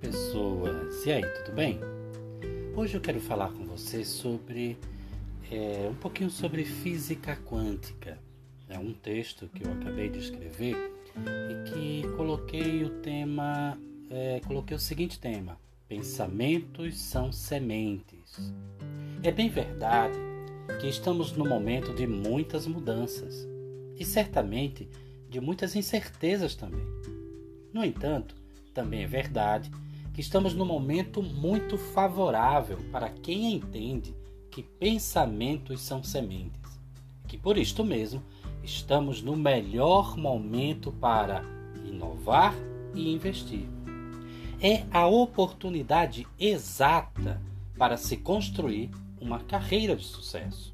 pessoas! E aí, tudo bem? Hoje eu quero falar com você sobre é, um pouquinho sobre física quântica. É um texto que eu acabei de escrever e que coloquei o tema, é, coloquei o seguinte tema: pensamentos são sementes. É bem verdade que estamos no momento de muitas mudanças e certamente de muitas incertezas também. No entanto, também é verdade que estamos num momento muito favorável para quem entende que pensamentos são sementes, que por isto mesmo estamos no melhor momento para inovar e investir. É a oportunidade exata para se construir uma carreira de sucesso,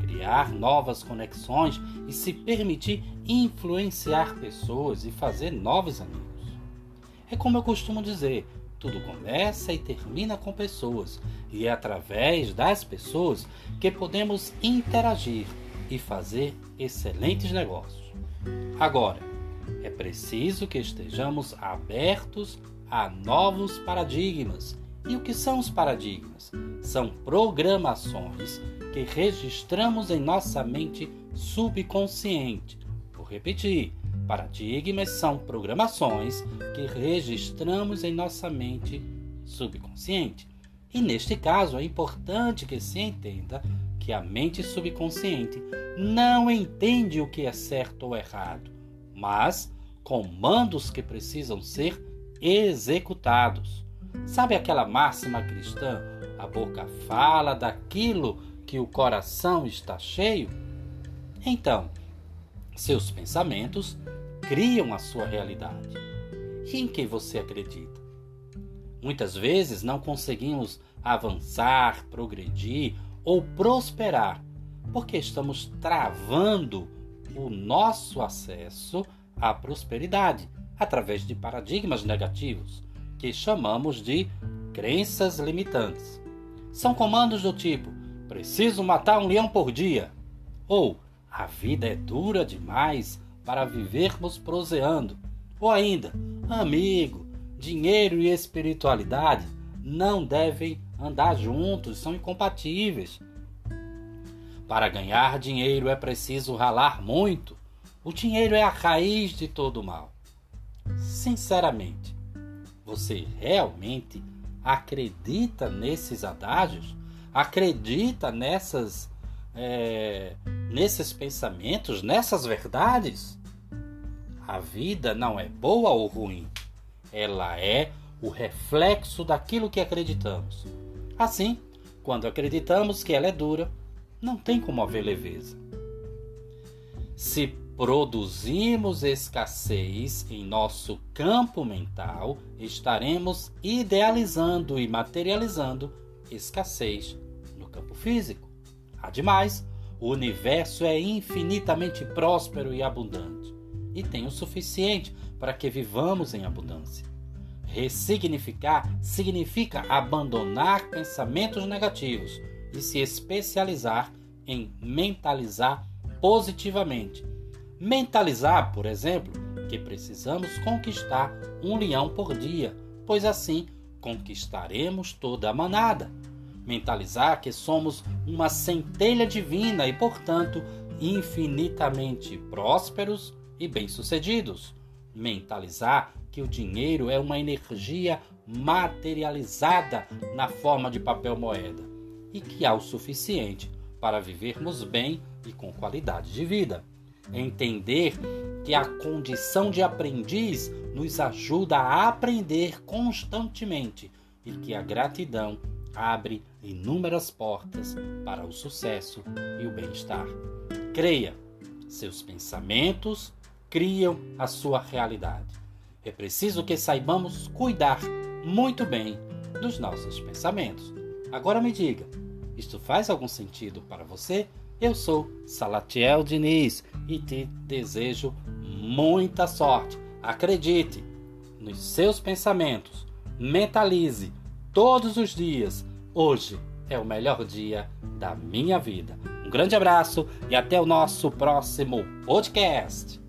criar novas conexões e se permitir influenciar pessoas e fazer novos amigos. É como eu costumo dizer: tudo começa e termina com pessoas, e é através das pessoas que podemos interagir e fazer excelentes negócios. Agora, é preciso que estejamos abertos a novos paradigmas. E o que são os paradigmas? São programações que registramos em nossa mente subconsciente. Vou repetir Paradigmas são programações que registramos em nossa mente subconsciente. E neste caso, é importante que se entenda que a mente subconsciente não entende o que é certo ou errado, mas comandos que precisam ser executados. Sabe aquela máxima cristã? A boca fala daquilo que o coração está cheio? Então, seus pensamentos criam a sua realidade. E em que você acredita? Muitas vezes não conseguimos avançar, progredir ou prosperar porque estamos travando o nosso acesso à prosperidade através de paradigmas negativos que chamamos de crenças limitantes. São comandos do tipo: preciso matar um leão por dia ou a vida é dura demais para vivermos proseando. Ou ainda, amigo, dinheiro e espiritualidade não devem andar juntos, são incompatíveis. Para ganhar dinheiro é preciso ralar muito. O dinheiro é a raiz de todo o mal. Sinceramente, você realmente acredita nesses adágios? Acredita nessas é, nesses pensamentos, nessas verdades, a vida não é boa ou ruim. Ela é o reflexo daquilo que acreditamos. Assim, quando acreditamos que ela é dura, não tem como haver leveza. Se produzimos escassez em nosso campo mental, estaremos idealizando e materializando escassez no campo físico. Ademais, o universo é infinitamente próspero e abundante e tem o suficiente para que vivamos em abundância. Ressignificar significa abandonar pensamentos negativos e se especializar em mentalizar positivamente. Mentalizar, por exemplo, que precisamos conquistar um leão por dia, pois assim conquistaremos toda a manada mentalizar que somos uma centelha divina e, portanto, infinitamente prósperos e bem-sucedidos. Mentalizar que o dinheiro é uma energia materializada na forma de papel moeda e que há o suficiente para vivermos bem e com qualidade de vida. Entender que a condição de aprendiz nos ajuda a aprender constantemente e que a gratidão abre inúmeras portas para o sucesso e o bem-estar. Creia, seus pensamentos criam a sua realidade. É preciso que saibamos cuidar muito bem dos nossos pensamentos. Agora me diga, isto faz algum sentido para você? Eu sou Salatiel Diniz e te desejo muita sorte. Acredite nos seus pensamentos, mentalize todos os dias. Hoje é o melhor dia da minha vida. Um grande abraço e até o nosso próximo podcast.